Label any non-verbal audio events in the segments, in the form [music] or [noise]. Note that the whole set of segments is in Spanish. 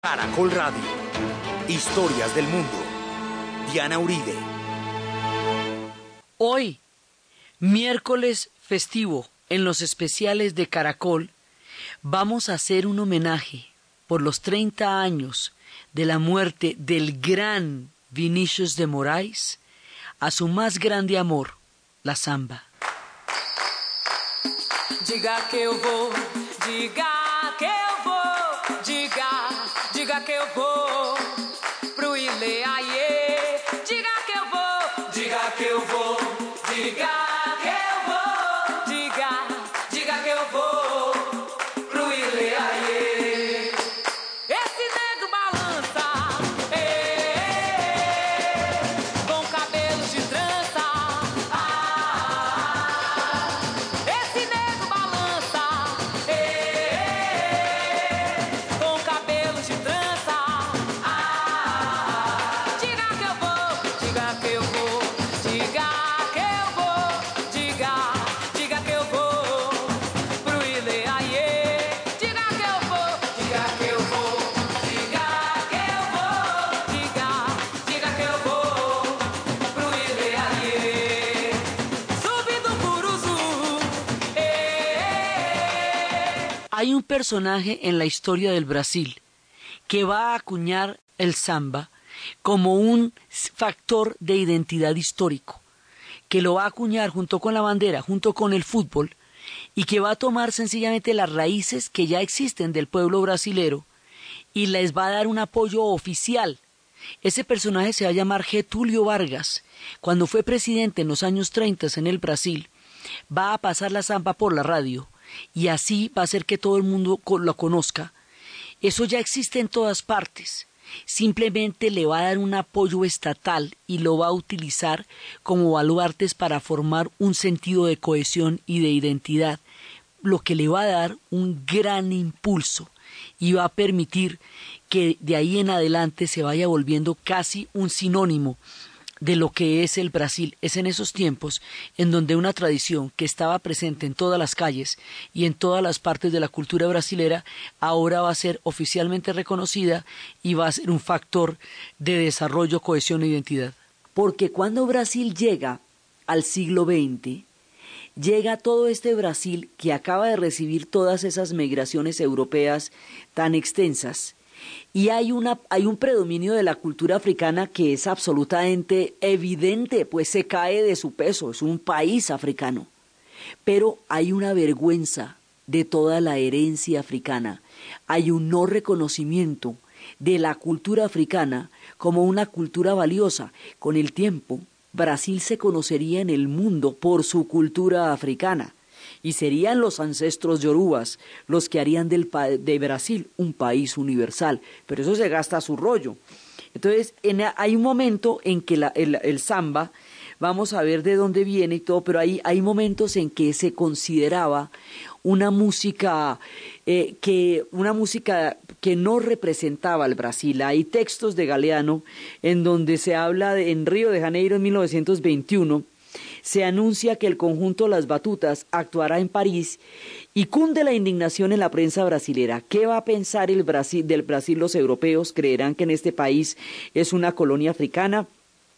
Caracol Radio. Historias del mundo. Diana Uribe. Hoy, miércoles festivo, en los especiales de Caracol, vamos a hacer un homenaje por los 30 años de la muerte del gran Vinicius de Moraes a su más grande amor, la samba. Diga que eu vou, diga que personaje en la historia del Brasil que va a acuñar el samba como un factor de identidad histórico, que lo va a acuñar junto con la bandera, junto con el fútbol, y que va a tomar sencillamente las raíces que ya existen del pueblo brasilero y les va a dar un apoyo oficial. Ese personaje se va a llamar Getulio Vargas. Cuando fue presidente en los años 30 en el Brasil, va a pasar la samba por la radio y así va a hacer que todo el mundo lo conozca. Eso ya existe en todas partes. Simplemente le va a dar un apoyo estatal y lo va a utilizar como baluartes para formar un sentido de cohesión y de identidad, lo que le va a dar un gran impulso y va a permitir que de ahí en adelante se vaya volviendo casi un sinónimo de lo que es el Brasil. Es en esos tiempos en donde una tradición que estaba presente en todas las calles y en todas las partes de la cultura brasilera ahora va a ser oficialmente reconocida y va a ser un factor de desarrollo, cohesión e identidad. Porque cuando Brasil llega al siglo XX, llega todo este Brasil que acaba de recibir todas esas migraciones europeas tan extensas y hay, una, hay un predominio de la cultura africana que es absolutamente evidente, pues se cae de su peso, es un país africano. Pero hay una vergüenza de toda la herencia africana, hay un no reconocimiento de la cultura africana como una cultura valiosa. Con el tiempo, Brasil se conocería en el mundo por su cultura africana y serían los ancestros yorubas los que harían del de Brasil un país universal, pero eso se gasta a su rollo. Entonces, en- hay un momento en que la- el, el samba, vamos a ver de dónde viene y todo, pero hay, hay momentos en que se consideraba una música eh, que una música que no representaba al Brasil. Hay textos de Galeano en donde se habla de, en Río de Janeiro en 1921 se anuncia que el conjunto Las Batutas actuará en París y cunde la indignación en la prensa brasilera. ¿Qué va a pensar el Brasil, del Brasil los europeos? ¿Creerán que en este país es una colonia africana?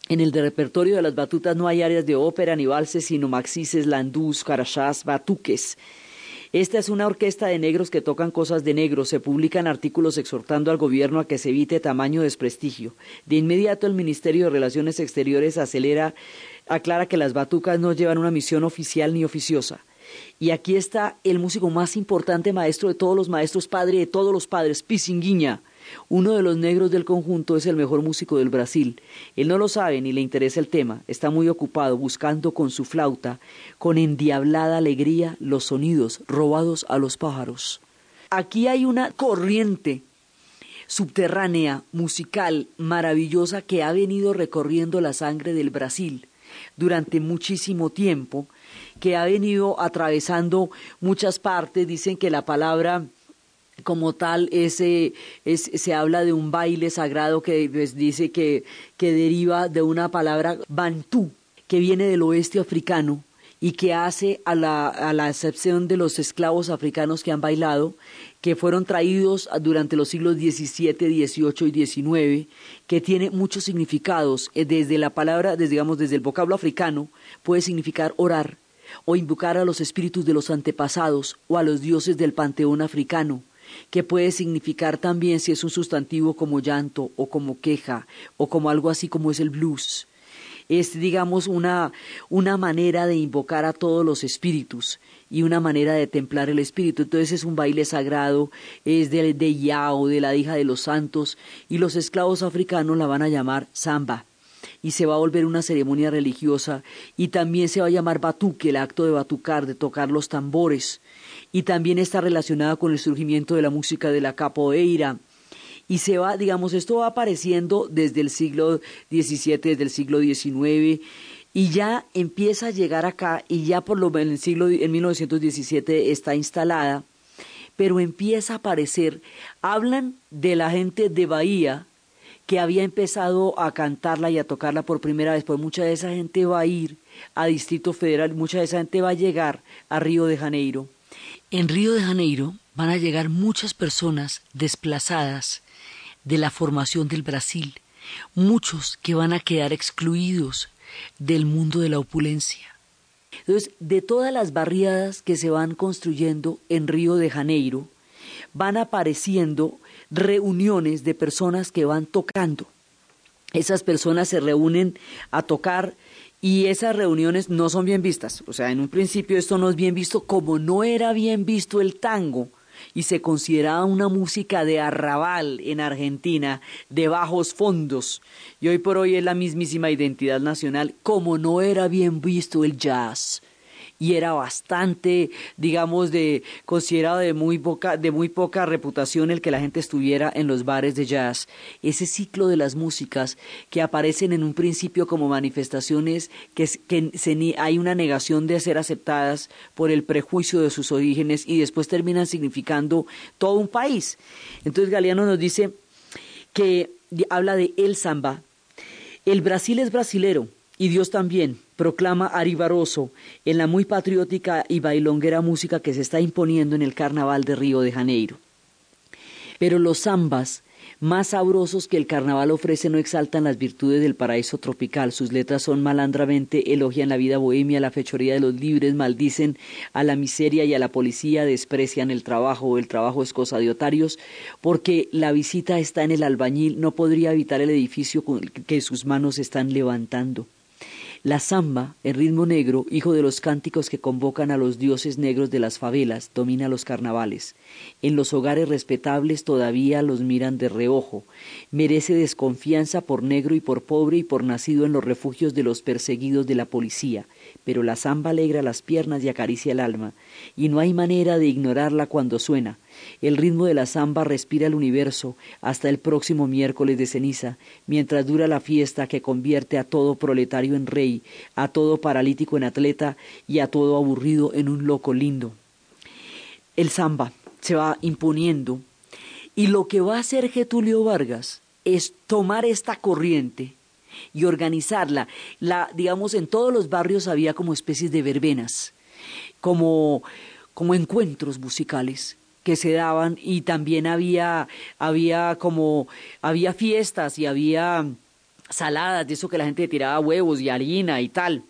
En el repertorio de las batutas no hay áreas de ópera ni valses, sino maxices, landús, carachás, batuques. Esta es una orquesta de negros que tocan cosas de negros. Se publican artículos exhortando al gobierno a que se evite tamaño desprestigio. De inmediato el Ministerio de Relaciones Exteriores acelera, aclara que las batucas no llevan una misión oficial ni oficiosa. Y aquí está el músico más importante, maestro de todos los maestros, padre de todos los padres, Pisinguinha. Uno de los negros del conjunto es el mejor músico del Brasil. Él no lo sabe ni le interesa el tema. Está muy ocupado buscando con su flauta, con endiablada alegría, los sonidos robados a los pájaros. Aquí hay una corriente subterránea, musical, maravillosa que ha venido recorriendo la sangre del Brasil durante muchísimo tiempo, que ha venido atravesando muchas partes. Dicen que la palabra como tal ese es, se habla de un baile sagrado que pues, dice que, que deriva de una palabra bantú que viene del oeste africano y que hace a la, a la excepción de los esclavos africanos que han bailado que fueron traídos durante los siglos XVII, XVIII y XIX, que tiene muchos significados. Eh, desde la palabra, desde, digamos, desde el vocablo africano, puede significar orar o invocar a los espíritus de los antepasados o a los dioses del panteón africano, que puede significar también si es un sustantivo como llanto o como queja o como algo así como es el blues es, digamos, una, una manera de invocar a todos los espíritus y una manera de templar el espíritu. Entonces es un baile sagrado, es de, de Yao, de la hija de los santos, y los esclavos africanos la van a llamar samba. Y se va a volver una ceremonia religiosa y también se va a llamar batuque, el acto de batucar, de tocar los tambores. Y también está relacionada con el surgimiento de la música de la capoeira. Y se va, digamos, esto va apareciendo desde el siglo XVII, desde el siglo XIX, y ya empieza a llegar acá, y ya por lo menos en el siglo, en 1917 está instalada, pero empieza a aparecer, hablan de la gente de Bahía, que había empezado a cantarla y a tocarla por primera vez, pues mucha de esa gente va a ir a Distrito Federal, mucha de esa gente va a llegar a Río de Janeiro. En Río de Janeiro van a llegar muchas personas desplazadas de la formación del Brasil, muchos que van a quedar excluidos del mundo de la opulencia. Entonces, de todas las barriadas que se van construyendo en Río de Janeiro, van apareciendo reuniones de personas que van tocando. Esas personas se reúnen a tocar y esas reuniones no son bien vistas. O sea, en un principio esto no es bien visto como no era bien visto el tango y se consideraba una música de arrabal en Argentina, de bajos fondos, y hoy por hoy es la mismísima identidad nacional, como no era bien visto el jazz y era bastante, digamos, de considerado de muy poca, de muy poca reputación el que la gente estuviera en los bares de jazz. Ese ciclo de las músicas que aparecen en un principio como manifestaciones que, que hay una negación de ser aceptadas por el prejuicio de sus orígenes y después terminan significando todo un país. Entonces Galeano nos dice que habla de el samba. El Brasil es brasilero y Dios también proclama Ari Barroso en la muy patriótica y bailonguera música que se está imponiendo en el Carnaval de Río de Janeiro. Pero los zambas, más sabrosos que el carnaval ofrece, no exaltan las virtudes del paraíso tropical. Sus letras son malandramente, elogian la vida bohemia, la fechoría de los libres, maldicen a la miseria y a la policía, desprecian el trabajo, el trabajo es cosa de otarios, porque la visita está en el albañil, no podría evitar el edificio que sus manos están levantando. La samba, el ritmo negro, hijo de los cánticos que convocan a los dioses negros de las favelas, domina los carnavales. En los hogares respetables todavía los miran de reojo. Merece desconfianza por negro y por pobre y por nacido en los refugios de los perseguidos de la policía. Pero la samba alegra las piernas y acaricia el alma, y no hay manera de ignorarla cuando suena. El ritmo de la samba respira el universo hasta el próximo miércoles de ceniza, mientras dura la fiesta que convierte a todo proletario en rey, a todo paralítico en atleta y a todo aburrido en un loco lindo. El samba se va imponiendo y lo que va a hacer Getulio Vargas es tomar esta corriente y organizarla. La, digamos, en todos los barrios había como especies de verbenas, como, como encuentros musicales que se daban y también había, había como, había fiestas y había saladas, de eso que la gente tiraba huevos y harina y tal.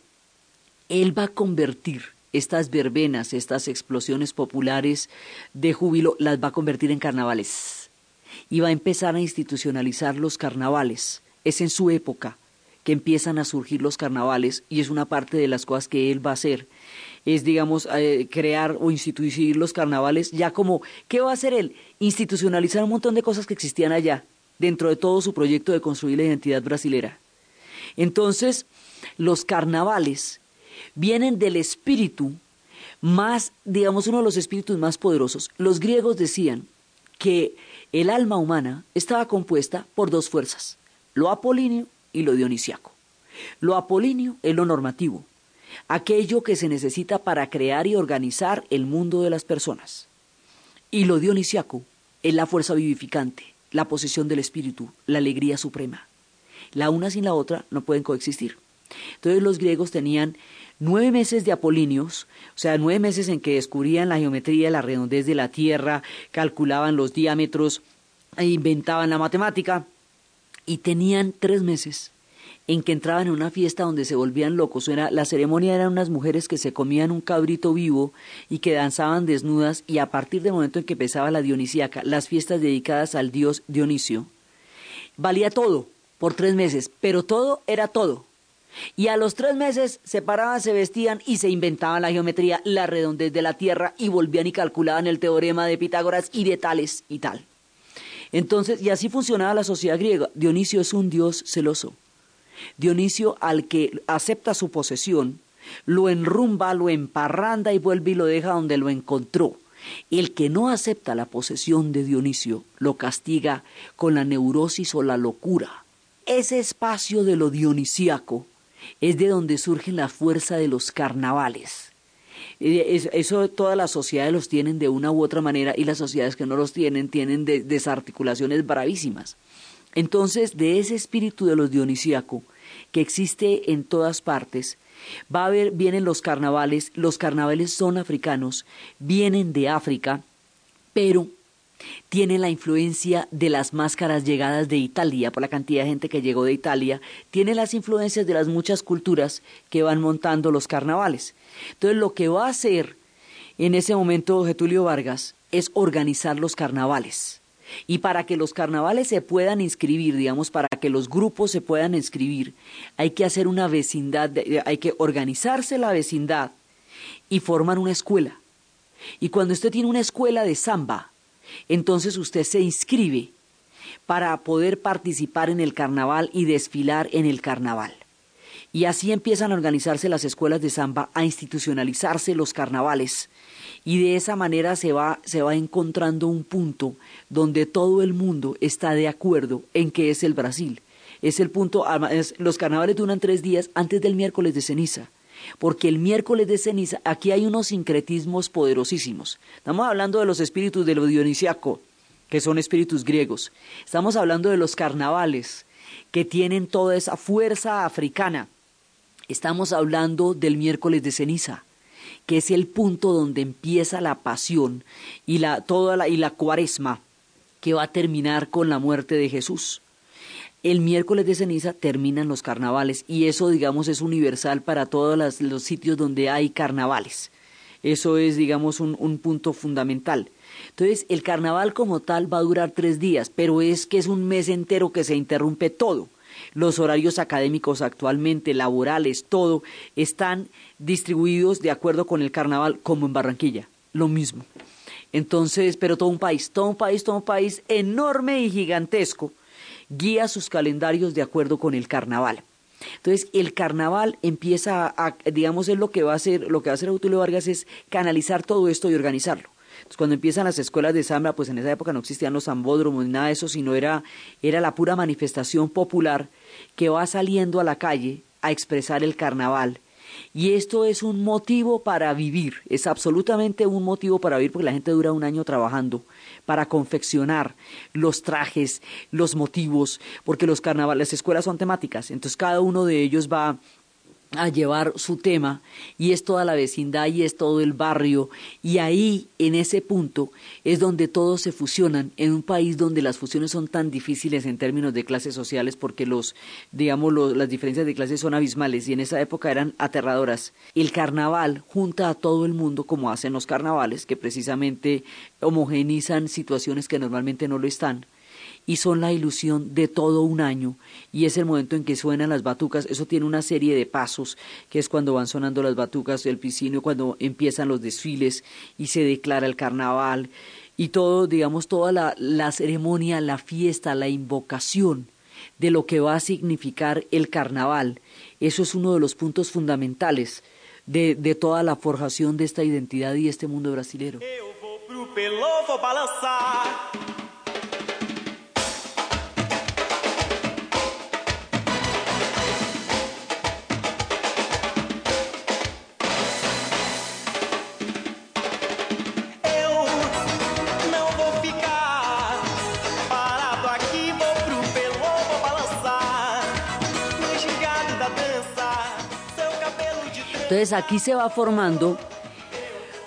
Él va a convertir estas verbenas, estas explosiones populares de júbilo, las va a convertir en carnavales. Y va a empezar a institucionalizar los carnavales. Es en su época que empiezan a surgir los carnavales y es una parte de las cosas que él va a hacer es, digamos, eh, crear o instituir los carnavales, ya como, ¿qué va a hacer él? Institucionalizar un montón de cosas que existían allá, dentro de todo su proyecto de construir la identidad brasilera. Entonces, los carnavales vienen del espíritu más, digamos, uno de los espíritus más poderosos. Los griegos decían que el alma humana estaba compuesta por dos fuerzas, lo apolíneo y lo dionisiaco. Lo apolíneo es lo normativo, aquello que se necesita para crear y organizar el mundo de las personas. Y lo dionisiaco es la fuerza vivificante, la posesión del espíritu, la alegría suprema. La una sin la otra no pueden coexistir. Entonces los griegos tenían nueve meses de apolíneos, o sea, nueve meses en que descubrían la geometría, la redondez de la Tierra, calculaban los diámetros, e inventaban la matemática, y tenían tres meses en que entraban en una fiesta donde se volvían locos. Era, la ceremonia eran unas mujeres que se comían un cabrito vivo y que danzaban desnudas y a partir del momento en que empezaba la dionisíaca, las fiestas dedicadas al dios Dionisio, valía todo por tres meses, pero todo era todo. Y a los tres meses se paraban, se vestían y se inventaban la geometría, la redondez de la Tierra y volvían y calculaban el teorema de Pitágoras y de tales y tal. Entonces, y así funcionaba la sociedad griega. Dionisio es un dios celoso. Dionisio al que acepta su posesión, lo enrumba, lo emparranda y vuelve y lo deja donde lo encontró. El que no acepta la posesión de Dionisio lo castiga con la neurosis o la locura. Ese espacio de lo dionisíaco es de donde surge la fuerza de los carnavales. Eh, eso todas las sociedades los tienen de una u otra manera y las sociedades que no los tienen tienen desarticulaciones bravísimas. Entonces, de ese espíritu de los dionisíaco que existe en todas partes, va a haber, vienen los carnavales, los carnavales son africanos, vienen de África, pero tienen la influencia de las máscaras llegadas de Italia, por la cantidad de gente que llegó de Italia, tiene las influencias de las muchas culturas que van montando los carnavales. Entonces, lo que va a hacer en ese momento Getulio Vargas es organizar los carnavales. Y para que los carnavales se puedan inscribir, digamos, para que los grupos se puedan inscribir, hay que hacer una vecindad, hay que organizarse la vecindad y formar una escuela. Y cuando usted tiene una escuela de samba, entonces usted se inscribe para poder participar en el carnaval y desfilar en el carnaval. Y así empiezan a organizarse las escuelas de samba, a institucionalizarse los carnavales y de esa manera se va, se va encontrando un punto donde todo el mundo está de acuerdo en que es el Brasil. Es el punto, los carnavales duran tres días antes del miércoles de ceniza porque el miércoles de ceniza aquí hay unos sincretismos poderosísimos. Estamos hablando de los espíritus de lo dionisiaco, que son espíritus griegos. Estamos hablando de los carnavales, que tienen toda esa fuerza africana. Estamos hablando del miércoles de ceniza que es el punto donde empieza la pasión y la, toda la, y la cuaresma que va a terminar con la muerte de Jesús. El miércoles de ceniza terminan los carnavales y eso, digamos, es universal para todos los sitios donde hay carnavales. Eso es, digamos, un, un punto fundamental. Entonces, el carnaval como tal va a durar tres días, pero es que es un mes entero que se interrumpe todo. Los horarios académicos actualmente, laborales, todo, están distribuidos de acuerdo con el carnaval, como en Barranquilla, lo mismo. Entonces, pero todo un país, todo un país, todo un país enorme y gigantesco, guía sus calendarios de acuerdo con el carnaval. Entonces, el carnaval empieza a, digamos, es lo que va a hacer, lo que va a hacer Autulio Vargas es canalizar todo esto y organizarlo. Entonces, cuando empiezan las escuelas de samba, pues en esa época no existían los zambódromos ni nada de eso, sino era, era la pura manifestación popular que va saliendo a la calle a expresar el carnaval. Y esto es un motivo para vivir, es absolutamente un motivo para vivir porque la gente dura un año trabajando para confeccionar los trajes, los motivos, porque los carnavales, las escuelas son temáticas, entonces cada uno de ellos va a llevar su tema y es toda la vecindad y es todo el barrio y ahí en ese punto es donde todos se fusionan en un país donde las fusiones son tan difíciles en términos de clases sociales porque los digamos las diferencias de clases son abismales y en esa época eran aterradoras. El carnaval junta a todo el mundo como hacen los carnavales que precisamente homogenizan situaciones que normalmente no lo están y son la ilusión de todo un año y es el momento en que suenan las batucas, eso tiene una serie de pasos, que es cuando van sonando las batucas del piscino, cuando empiezan los desfiles y se declara el carnaval y todo, digamos, toda la, la ceremonia, la fiesta, la invocación de lo que va a significar el carnaval. Eso es uno de los puntos fundamentales de, de toda la forjación de esta identidad y este mundo brasilero. Entonces aquí se va formando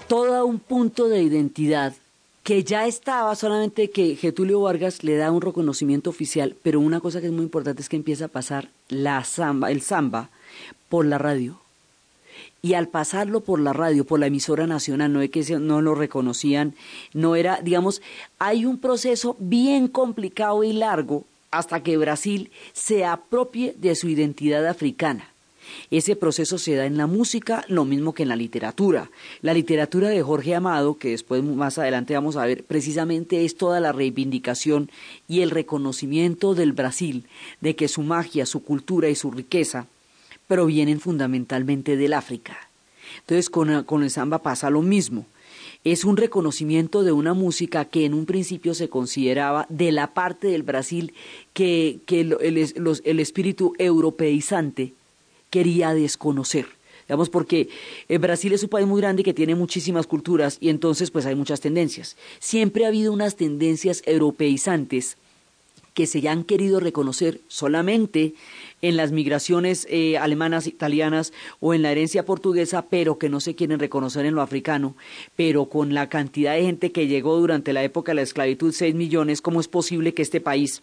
todo un punto de identidad que ya estaba, solamente que Getulio Vargas le da un reconocimiento oficial, pero una cosa que es muy importante es que empieza a pasar la samba, el samba por la radio. Y al pasarlo por la radio, por la emisora nacional, no es que no lo reconocían, no era, digamos, hay un proceso bien complicado y largo hasta que Brasil se apropie de su identidad africana. Ese proceso se da en la música, lo mismo que en la literatura. La literatura de Jorge Amado, que después más adelante vamos a ver, precisamente es toda la reivindicación y el reconocimiento del Brasil de que su magia, su cultura y su riqueza provienen fundamentalmente del África. Entonces con, con el samba pasa lo mismo es un reconocimiento de una música que en un principio se consideraba de la parte del Brasil que, el, espíritu europeizante quería desconocer. Digamos, porque eh, Brasil es un país muy grande que tiene muchísimas culturas y entonces pues hay muchas tendencias. Siempre ha habido unas tendencias europeizantes que se han querido reconocer solamente en las migraciones eh, alemanas, italianas o en la herencia portuguesa, pero que no se quieren reconocer en lo africano. Pero con la cantidad de gente que llegó durante la época de la esclavitud, 6 millones, ¿cómo es posible que este país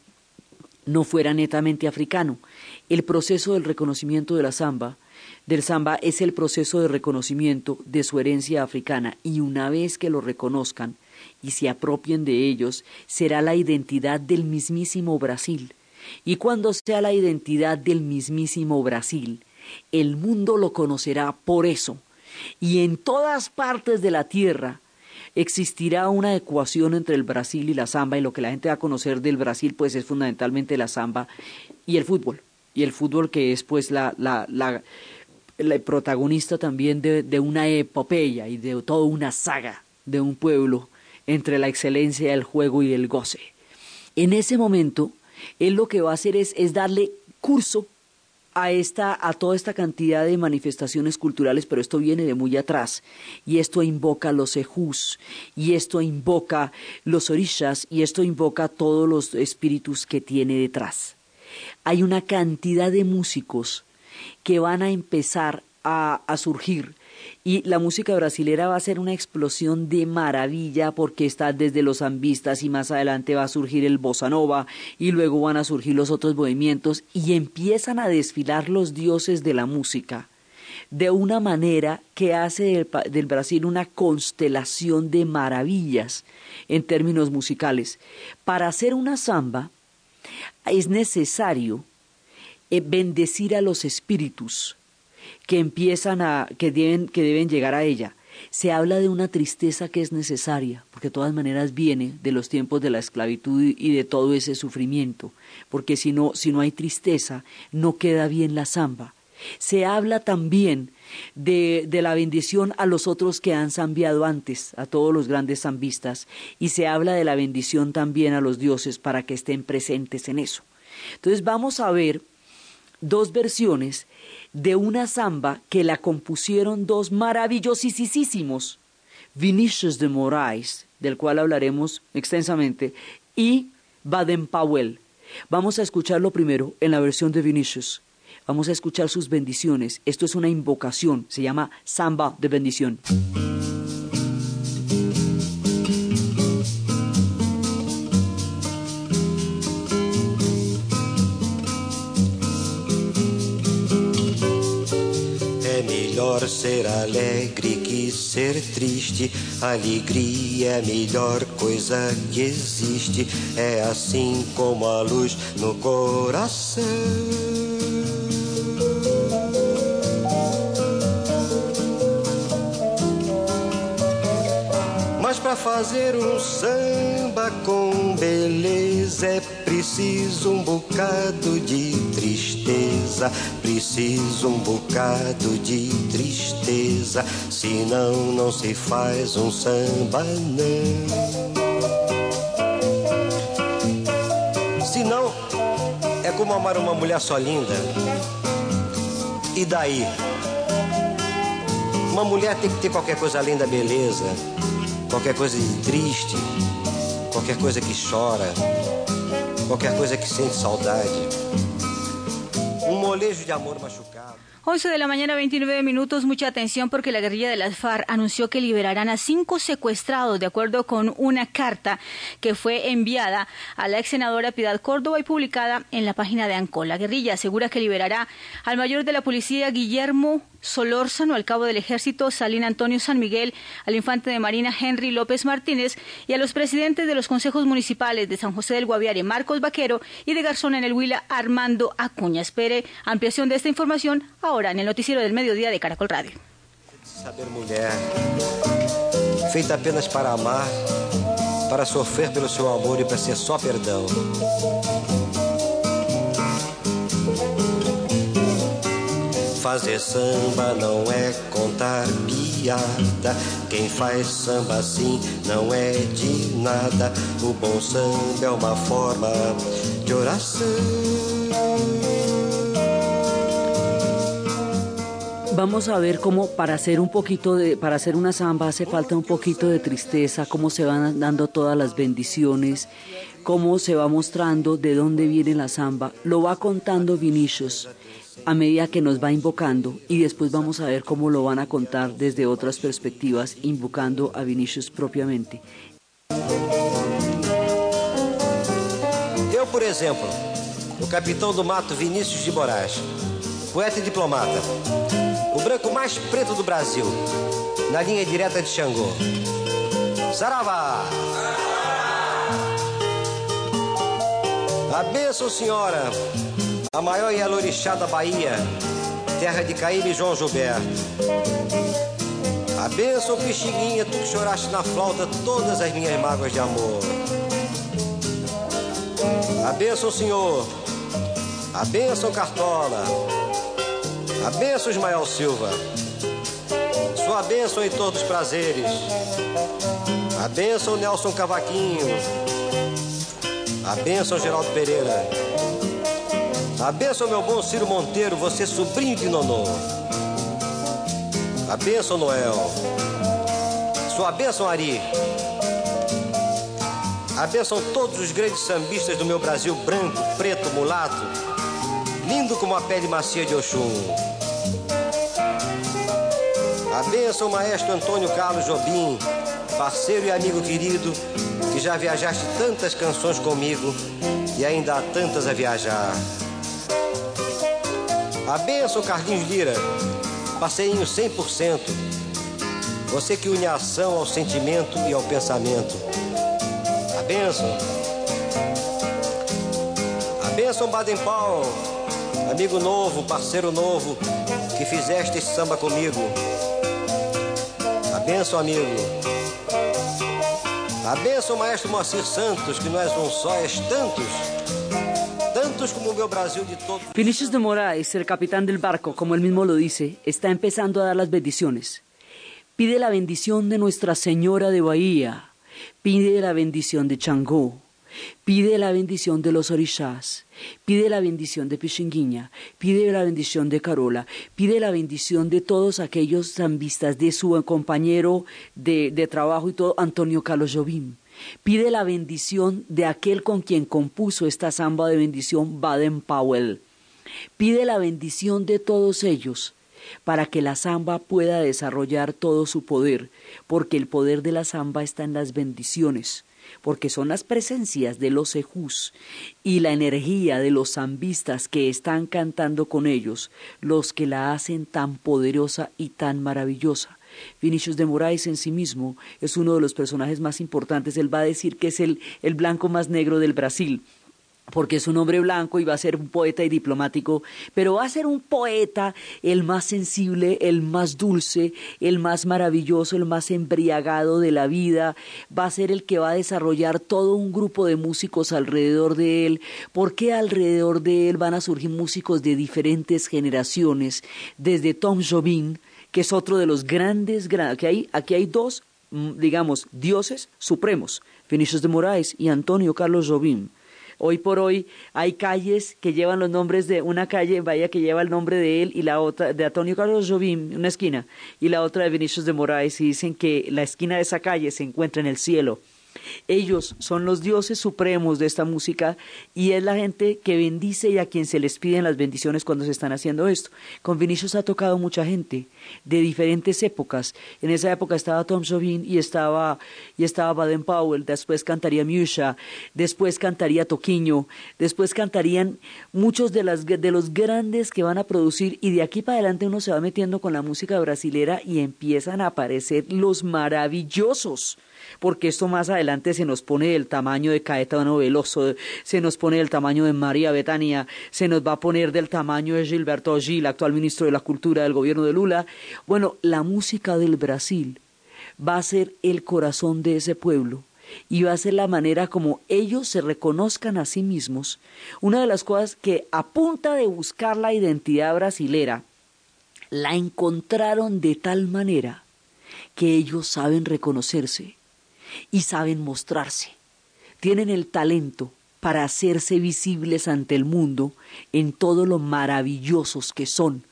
no fuera netamente africano? El proceso del reconocimiento de la samba del samba es el proceso de reconocimiento de su herencia africana y una vez que lo reconozcan, y se apropien de ellos, será la identidad del mismísimo Brasil. Y cuando sea la identidad del mismísimo Brasil, el mundo lo conocerá por eso. Y en todas partes de la tierra existirá una ecuación entre el Brasil y la samba, y lo que la gente va a conocer del Brasil pues es fundamentalmente la samba y el fútbol. Y el fútbol que es pues la, la, la, protagonista también de, de una epopeya y de toda una saga de un pueblo entre la excelencia del juego y el goce. En ese momento, él lo que va a hacer es, es darle curso a esta a toda esta cantidad de manifestaciones culturales, pero esto viene de muy atrás y esto invoca los ejus y esto invoca los orishas y esto invoca todos los espíritus que tiene detrás. Hay una cantidad de músicos que van a empezar a, a surgir y la música brasilera va a ser una explosión de maravilla porque está desde los zambistas y más adelante va a surgir el bossa nova y luego van a surgir los otros movimientos y empiezan a desfilar los dioses de la música de una manera que hace del, del, Brasil una constelación de maravillas en términos musicales. Para hacer una samba es necesario eh, bendecir a los espíritus que empiezan a, que deben, que deben llegar a ella. Se habla de una tristeza que es necesaria, porque de todas maneras viene de los tiempos de la esclavitud y de todo ese sufrimiento, porque si no, si no hay tristeza, no queda bien la samba. Se habla también de, de, la bendición a los otros que han zambiado antes, a todos los grandes zambistas, y se habla de la bendición también a los dioses para que estén presentes en eso. Entonces vamos a ver dos versiones de una samba que la compusieron dos maravillosísimos, Vinicius de Moraes, del cual hablaremos extensamente, y Baden Powell. Vamos a escucharlo primero en la versión de Vinicius. Vamos a escuchar sus bendiciones. Esto es una invocación, se llama samba de bendición. melhor ser alegre que ser triste. Alegria é a melhor coisa que existe. É assim como a luz no coração. Fazer um samba com beleza é preciso um bocado de tristeza, preciso um bocado de tristeza, senão não se faz um samba não. Senão é como amar uma mulher só linda. E daí? Uma mulher tem que ter qualquer coisa além da beleza qualquer coisa triste, qualquer coisa que chora, qualquer coisa que sente saudade. Um molejo de amor machucado. 11 de la mañana, 29 minutos. Mucha atención porque la guerrilla de las FARC anunció que liberarán a cinco secuestrados de acuerdo con una carta que fue enviada a la ex senadora Piedad Córdoba y publicada en la página de ANCOL. La guerrilla asegura que liberará al mayor de la policía Guillermo Solórzano, al cabo del ejército Salín Antonio San Miguel, al infante de Marina Henry López Martínez y a los presidentes de los consejos municipales de San José del Guaviare Marcos Vaquero y de Garzón en el Huila Armando Acuña. Espere ampliación de esta información ahora en el noticiero del mediodía de Caracol Radio. Saber feita apenas para amar, para sofrer pelo seu amor e para ser só perdão. Fazer samba não é contar piada. Quem faz samba assim não é de nada. O bom samba é uma forma de oração. Vamos a ver cómo para hacer un poquito de, para hacer una samba hace falta un poquito de tristeza, cómo se van dando todas las bendiciones, cómo se va mostrando de dónde viene la samba. Lo va contando Vinicius a medida que nos va invocando y después vamos a ver cómo lo van a contar desde otras perspectivas, invocando a Vinicius propiamente. Eu, por exemplo, o capitão do mato Vinícius de Moraes, poeta e diplomata, o branco mais preto do Brasil, na linha direta de Xangô. Saravá! A bênção, senhora, a maior Yalorixá da Bahia, terra de Caíbe e João Gilberto. A bênção, Pixinguinha, tu que choraste na flauta todas as minhas mágoas de amor. A bênção, Senhor. A bênção, Cartola. A bênção, Ismael Silva. Sua bênção, Heitor dos Prazeres. A bênção, Nelson Cavaquinho. A bênção, Geraldo Pereira. A bênção, meu bom Ciro Monteiro, você sobrinho de Nonô. A bênção, Noel. Sua bênção, Ari. A bênção todos os grandes sambistas do meu Brasil branco, preto, mulato, lindo como a pele macia de Oxum. A bênção, maestro Antônio Carlos Jobim, parceiro e amigo querido, que já viajaste tantas canções comigo e ainda há tantas a viajar. A benção, Carlinhos Lira. Parceirinho 100%. Você que une a ação ao sentimento e ao pensamento. A benção. A benção, Baden Powell. Amigo novo, parceiro novo, que fizeste esse samba comigo. A benção, amigo. A benção, maestro Moacir Santos, que não és Vinicius de Moraes, el capitán del barco, como él mismo lo dice, está empezando a dar las bendiciones. Pide la bendición de Nuestra Señora de Bahía, pide la bendición de Changó, pide la bendición de los orishas, pide la bendición de Pichinguiña, pide la bendición de Carola, pide la bendición de todos aquellos zambistas, de su compañero de, de trabajo y todo, Antonio Carlos Jobim. Pide la bendición de aquel con quien compuso esta samba de bendición, Baden Powell. Pide la bendición de todos ellos para que la samba pueda desarrollar todo su poder, porque el poder de la samba está en las bendiciones, porque son las presencias de los ejús y la energía de los zambistas que están cantando con ellos los que la hacen tan poderosa y tan maravillosa. Vinicius de Moraes en sí mismo es uno de los personajes más importantes. Él va a decir que es el, el blanco más negro del Brasil porque es un hombre blanco y va a ser un poeta y diplomático, pero va a ser un poeta el más sensible, el más dulce, el más maravilloso, el más embriagado de la vida, va a ser el que va a desarrollar todo un grupo de músicos alrededor de él, porque alrededor de él van a surgir músicos de diferentes generaciones, desde Tom Jobim, que es otro de los grandes, aquí hay, aquí hay dos, mm, digamos, dioses supremos, Vinicius de Moraes y Antonio Carlos Jobim. Hoy por hoy hay calles que llevan los nombres de una calle en Bahía que lleva el nombre de él y la otra de Antonio Carlos Jobim, una esquina, y la otra de Vinicius de Moraes y dicen que la esquina de esa calle se encuentra en el cielo Ellos son los dioses supremos de esta música y es la gente que bendice y a quien se les piden las bendiciones cuando se están haciendo esto. Con Vinicius ha tocado mucha gente de diferentes épocas. En esa época estaba Tom Jobim y estaba, y estaba Baden Powell, después cantaría Musha, después cantaría Toquiño, después cantarían muchos de, las, de los grandes que van a producir y de aquí para adelante uno se va metiendo con la música brasilera y empiezan a aparecer los maravillosos porque esto más adelante se nos pone del tamaño de Caetano Veloso, se nos pone del tamaño de María Betania, se nos va a poner del tamaño de Gilberto Gil, actual ministro de la Cultura del gobierno de Lula. Bueno, la música del Brasil va a ser el corazón de ese pueblo y va a ser la manera como ellos se reconozcan a sí mismos. Una de las cosas que a punta de buscar la identidad brasilera, la encontraron de tal manera que ellos saben reconocerse y saben mostrarse. Tienen el talento para hacerse visibles ante el mundo en todo lo maravillosos que son.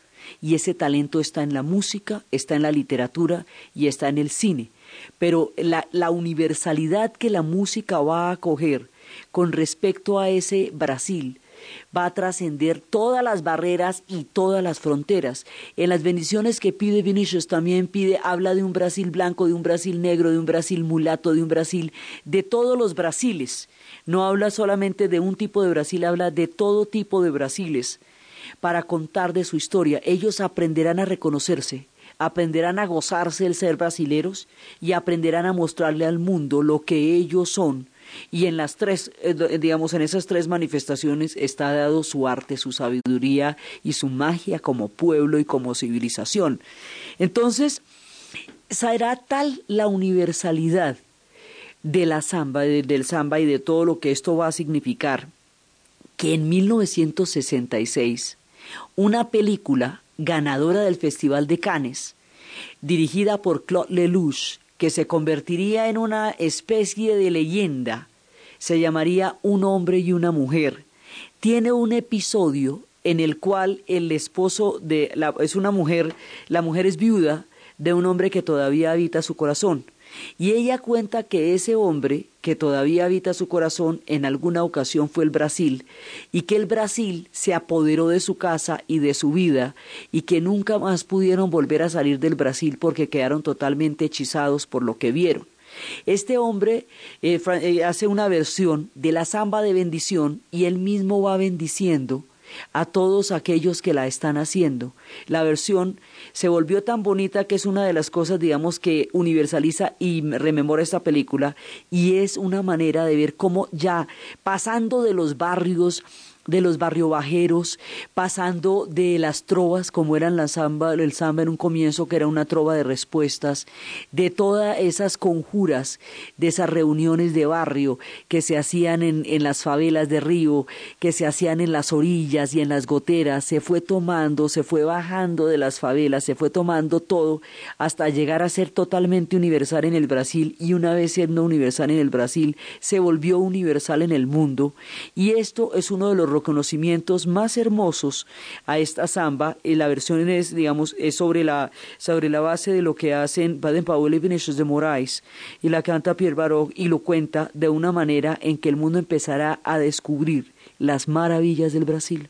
Y ese talento está en la música, está en la literatura y está en el cine. Pero la, la universalidad que la música va a acoger con respecto a ese Brasil va a trascender todas las barreras y todas las fronteras. En las bendiciones que pide Vinicius también pide, habla de un Brasil blanco, de un Brasil negro, de un Brasil mulato, de un Brasil, de todos los Brasiles. No habla solamente de un tipo de Brasil, habla de todo tipo de Brasiles para contar de su historia. Ellos aprenderán a reconocerse, aprenderán a gozarse el ser brasileros y aprenderán a mostrarle al mundo lo que ellos son y en las tres, eh, digamos, en esas tres manifestaciones está dado su arte, su sabiduría y su magia como pueblo y como civilización. Entonces, será tal la universalidad de la samba, del samba y de todo lo que esto va a significar, que en 1966 una película ganadora del Festival de Cannes, dirigida por Claude Lelouch, que se convertiría en una especie de leyenda, se llamaría Un hombre y una mujer. Tiene un episodio en el cual el esposo de la, es una mujer, la mujer es viuda de un hombre que todavía habita su corazón. Y ella cuenta que ese hombre que todavía habita su corazón en alguna ocasión fue el Brasil, y que el Brasil se apoderó de su casa y de su vida, y que nunca más pudieron volver a salir del Brasil porque quedaron totalmente hechizados por lo que vieron. Este hombre eh, eh, hace una versión de la samba de bendición y él mismo va bendiciendo a todos aquellos que la están haciendo. La versión se volvió tan bonita que es una de las cosas, digamos, que universaliza y rememora esta película y es una manera de ver cómo ya pasando de los barrios de los barrio bajeros, pasando de las trovas como eran la samba, el samba en un comienzo que era una trova de respuestas, de todas esas conjuras, de esas reuniones de barrio que se hacían en, en las favelas de Río, que se hacían en las orillas y en las goteras, se fue tomando, se fue bajando de las favelas, se fue tomando todo hasta llegar a ser totalmente universal en el Brasil. Y una vez siendo universal en el Brasil, se volvió universal en el mundo. Y esto es uno de los reconocimientos más hermosos a esta samba. Y la versión es, digamos, es sobre la, sobre la base de lo que hacen Baden Powell y Vinicius de Moraes. Y la canta Pierre Baroque y lo cuenta de una manera en que el mundo empezará a descubrir las maravillas del Brasil.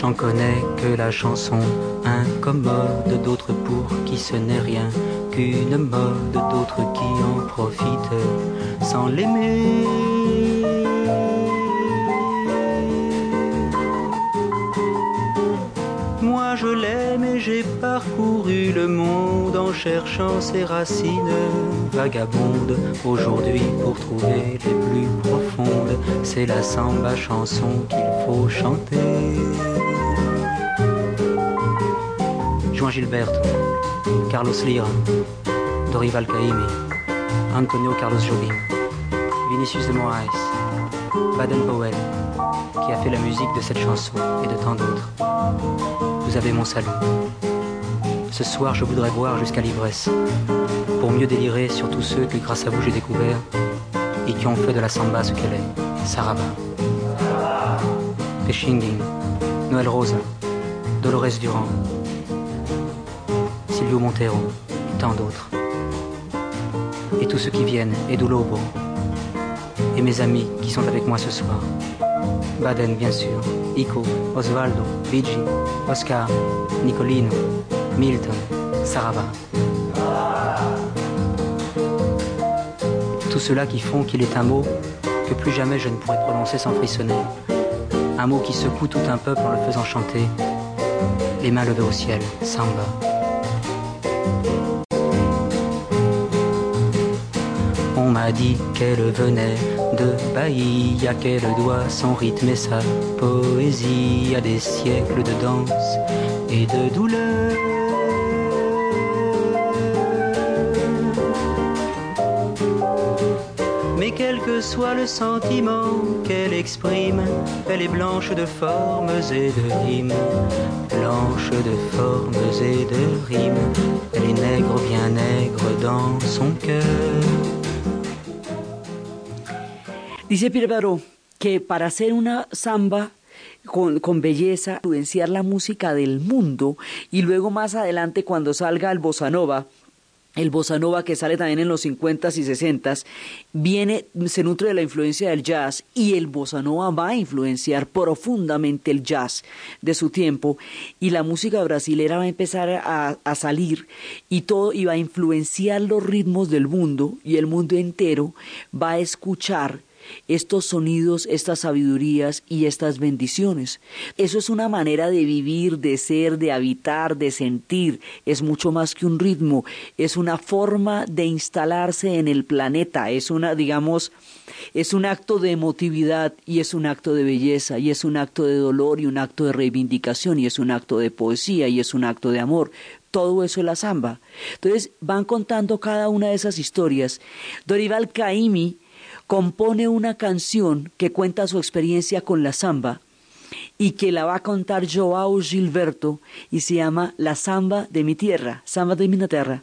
J'en connais que la chanson incommode, d'autres pour qui ce n'est rien qu'une mode, d'autres qui en profitent sans l'aimer. Moi je l'aime et j'ai parcouru le monde en cherchant ses racines vagabondes. Aujourd'hui pour trouver les plus profondes, c'est la samba chanson qu'il faut chanter. Gilberto, Carlos Lira, Dorival Caymmi, Antonio Carlos Jobim, Vinicius de Moraes, Baden Powell, qui a fait la musique de cette chanson et de tant d'autres. Vous avez mon salut. Ce soir, je voudrais boire jusqu'à l'ivresse, pour mieux délirer sur tous ceux que grâce à vous j'ai découvert et qui ont fait de la samba ce qu'elle est, Saraba. Pechingin, Noël Rosa, Dolores Durand, Silvio Montero et tant d'autres. Et tous ceux qui viennent, Edu Lobo, et mes amis qui sont avec moi ce soir. Baden, bien sûr, Ico, Osvaldo, Vigi, Oscar, Nicolino, Milton, Sarava. Tout cela qui font qu'il est un mot que plus jamais je ne pourrais prononcer sans frissonner. Un mot qui secoue tout un peuple en le faisant chanter. Les mains levées au ciel, samba. M'a dit qu'elle venait de Bahia, qu'elle doit son rythme et sa poésie à des siècles de danse et de douleur. Mais quel que soit le sentiment qu'elle exprime, elle est blanche de formes et de rimes. Blanche de formes et de rimes, elle est nègre, bien nègre dans son cœur. Dice Pierre que para hacer una samba con, con, belleza, influenciar la música del mundo y luego más adelante cuando salga el bossa nova, el bossa nova que sale también en los 50s y 60s, viene, se nutre de la influencia del jazz y el bossa nova va a influenciar profundamente el jazz de su tiempo y la música brasilera va a empezar a, a salir y todo y va a influenciar los ritmos del mundo y el mundo entero va a escuchar estos sonidos, estas sabidurías y estas bendiciones. Eso es una manera de vivir, de ser, de habitar, de sentir. Es mucho más que un ritmo, es una forma de instalarse en el planeta, es una, digamos, es un acto de emotividad y es un acto de belleza y es un acto de dolor y un acto de reivindicación y es un acto de poesía y es un acto de amor. Todo eso es la samba. Entonces van contando cada una de esas historias. Dorival Caimi compone una canción que cuenta su experiencia con la samba y que la va a contar Joao Gilberto y se llama La samba de mi tierra, samba de mi tierra.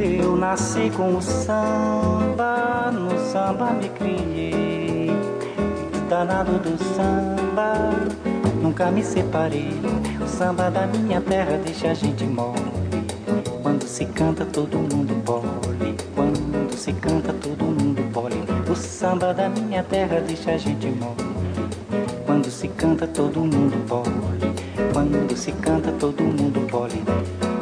Eu nasci com o samba, no samba me criei. Danado do samba, nunca me separei. O samba da minha terra deixa a gente mole. Quando se canta, todo mundo bole. Quando se canta, todo mundo bole. O samba da minha terra deixa a gente mole. Quando se canta, todo mundo bole. Quando se canta, todo mundo bole.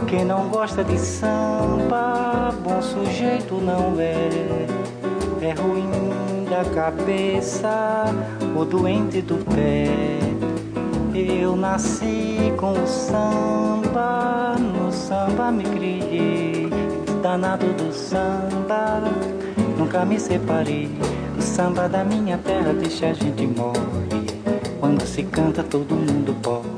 Quem não gosta de samba, bom sujeito não é. é ruim da cabeça, o doente do pé. Eu nasci com o samba, no samba me criei, danado do samba, nunca me separei. O samba da minha terra deixa a gente morre, quando se canta todo mundo pode.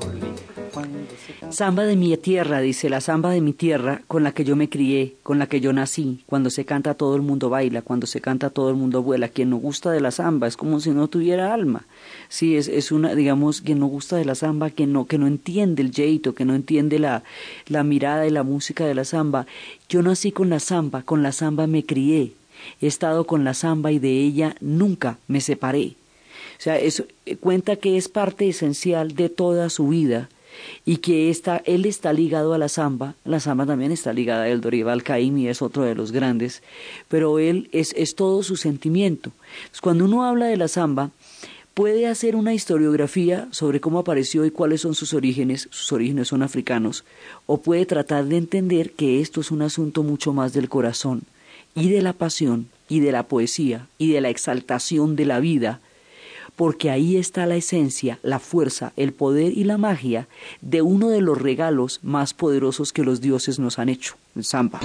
Samba de mi tierra, dice la samba de mi tierra, con la que yo me crié, con la que yo nací. Cuando se canta todo el mundo baila, cuando se canta todo el mundo vuela. Quien no gusta de la samba es como si no tuviera alma. Sí, es, es una, digamos, quien no gusta de la samba, que no, que no entiende el jeito, que no entiende la, la mirada y la música de la samba. Yo nací con la samba, con la samba me crié. He estado con la samba y de ella nunca me separé. O sea, eso eh, cuenta que es parte esencial de toda su vida y que está, él está ligado a la samba, la samba también está ligada a el Dorival Caymmi, es otro de los grandes, pero él es, es todo su sentimiento. cuando uno habla de la samba, puede hacer una historiografía sobre cómo apareció y cuáles son sus orígenes, sus orígenes son africanos, o puede tratar de entender que esto es un asunto mucho más del corazón y de la pasión y de la poesía y de la exaltación de la vida porque ahí está la esencia, la fuerza, el poder y la magia de uno de los regalos más poderosos que los dioses nos han hecho, el samba.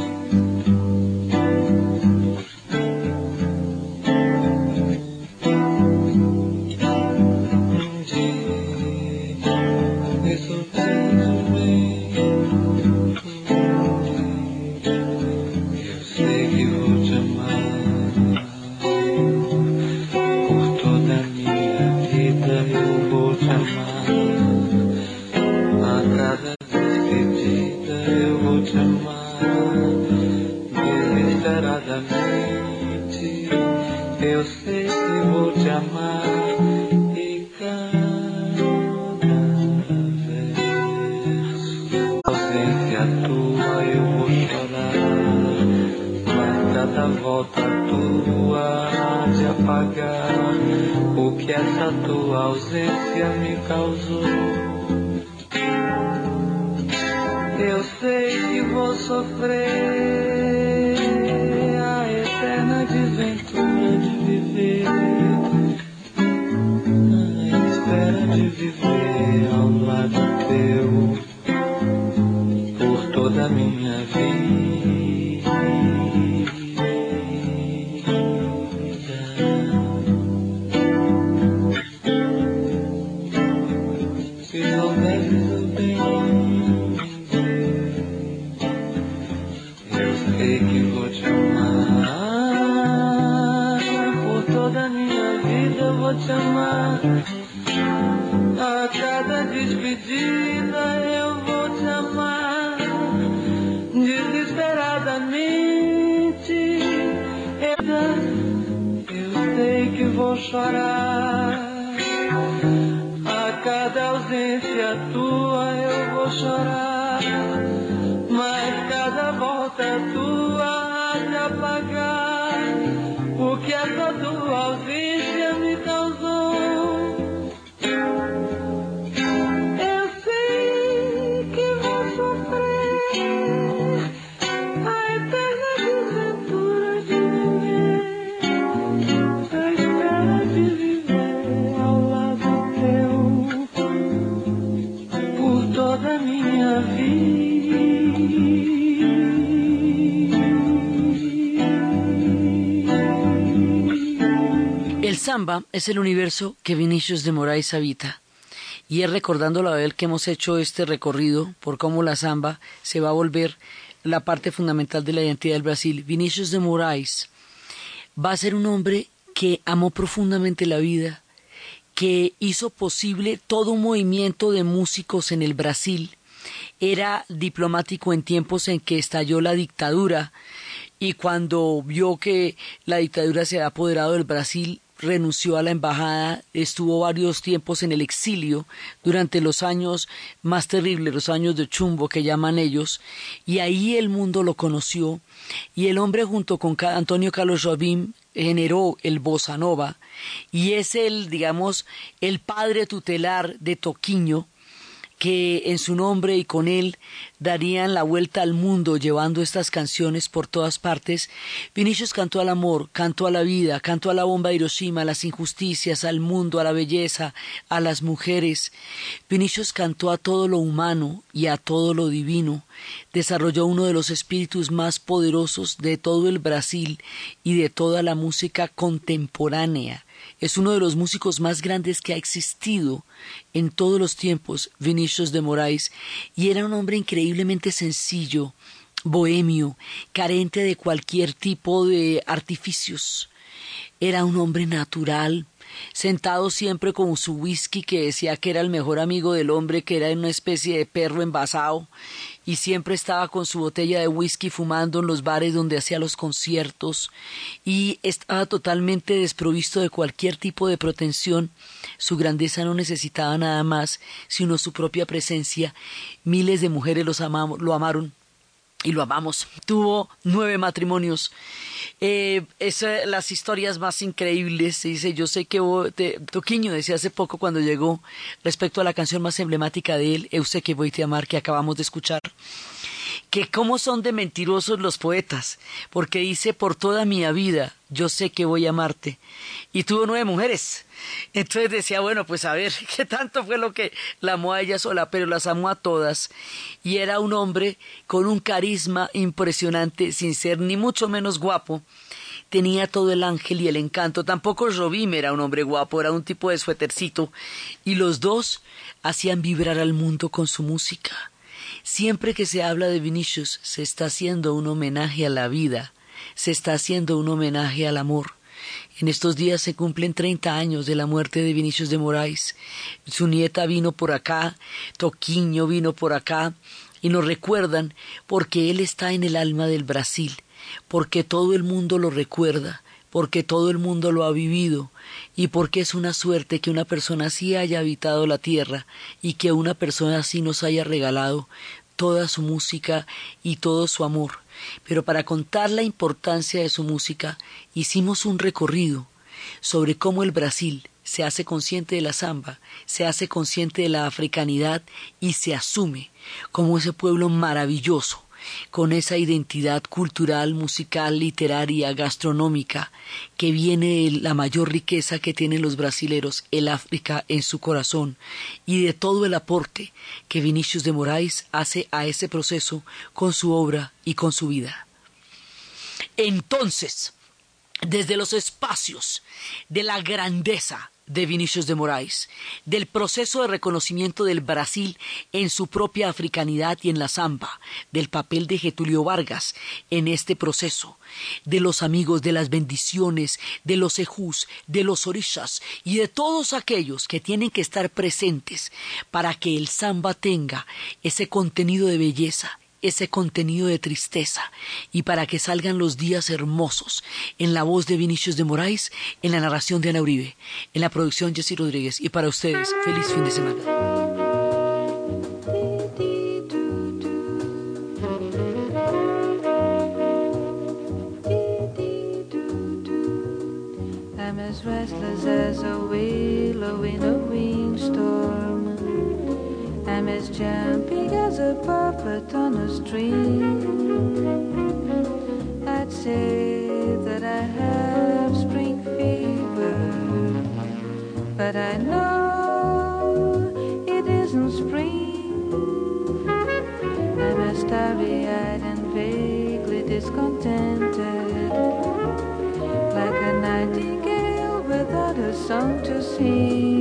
volta tua de apagar o que essa tua ausência me causou. Eu sei que vou sofrer. Do ao. Samba es el universo que Vinicius de Moraes habita. Y es recordando la vez que hemos hecho este recorrido por cómo la samba se va a volver la parte fundamental de la identidad del Brasil. Vinicius de Moraes va a ser un hombre que amó profundamente la vida, que hizo posible todo un movimiento de músicos en el Brasil. Era diplomático en tiempos en que estalló la dictadura y cuando vio que la dictadura se había apoderado del Brasil, renunció a la embajada, estuvo varios tiempos en el exilio durante los años más terribles, los años de chumbo que llaman ellos, y ahí el mundo lo conoció, y el hombre junto con Antonio Carlos Jobim generó el bossa nova, y es el, digamos, el padre tutelar de Toquiño, que en su nombre y con él darían la vuelta al mundo llevando estas canciones por todas partes, Vinicius cantó al amor, cantó a la vida, cantó a la bomba de Hiroshima, a las injusticias, al mundo, a la belleza, a las mujeres. Vinicius cantó a todo lo humano y a todo lo divino. Desarrolló uno de los espíritus más poderosos de todo el Brasil y de toda la música contemporánea. Es uno de los músicos más grandes que ha existido en todos los tiempos, Vinicius de Moraes, y era un hombre sencillo, bohemio, carente de cualquier tipo de artificios. Era un hombre natural, sentado siempre con su whisky que decía que era el mejor amigo del hombre, que era una especie de perro envasado, y siempre estaba con su botella de whisky fumando en los bares donde hacía los conciertos, y estaba totalmente desprovisto de cualquier tipo de pretensión. Su grandeza no necesitaba nada más sino su propia presencia. Miles de mujeres los lo amaron y lo amamos. Tuvo nueve matrimonios. Eh, es las historias más increíbles. Dice, yo sé que Toquiño decía hace poco cuando llegó respecto a la canción más emblemática de él, Eu sé que voy a amar, que acabamos de escuchar que cómo son de mentirosos los poetas, porque dice por toda mi vida yo sé que voy a amarte. Y tuvo nueve mujeres. Entonces decía, bueno, pues a ver, [laughs] ¿qué tanto fue lo que la amó a ella sola? Pero las amó a todas. Y era un hombre con un carisma impresionante, sin ser ni mucho menos guapo. Tenía todo el ángel y el encanto. Tampoco Robim era un hombre guapo, era un tipo de suétercito. Y los dos hacían vibrar al mundo con su música Siempre que se habla de Vinicius se está haciendo un homenaje a la vida, se está haciendo un homenaje al amor. En estos días se cumplen 30 años de la muerte de Vinicius de Moraes. Su nieta vino por acá, Toquiño vino por acá, y nos recuerdan porque él está en el alma del Brasil, porque todo el mundo lo recuerda, porque todo el mundo lo ha vivido y porque es una suerte que una persona así haya habitado la tierra y que una persona así nos haya regalado toda su música y todo su amor. Pero para contar la importancia de su música hicimos un recorrido sobre cómo el Brasil se hace consciente de la samba, se hace consciente de la africanidad y se asume como ese pueblo maravilloso con esa identidad cultural, musical, literaria, gastronómica, que viene de la mayor riqueza que tienen los brasileros, el África en su corazón, y de todo el aporte que Vinicius de Moraes hace a ese proceso con su obra y con su vida. Entonces, desde los espacios de la grandeza de Vinicius de Moraes, del proceso de reconocimiento del Brasil en su propia africanidad y en la samba, del papel de Getulio Vargas en este proceso, de los amigos, de las bendiciones, de los ejús, de los orishas y de todos aquellos que tienen que estar presentes para que el samba tenga ese contenido de belleza, ese contenido de tristeza y para que salgan los días hermosos en la voz de Vinicius de Moraes, en la narración de Ana Uribe, en la producción Jessy Rodríguez y para ustedes, feliz fin de semana. As jumpy as a puppet on a string. I'd say that I have spring fever, but I know it isn't spring. I'm as starry-eyed and vaguely discontented, like a nightingale without a song to sing.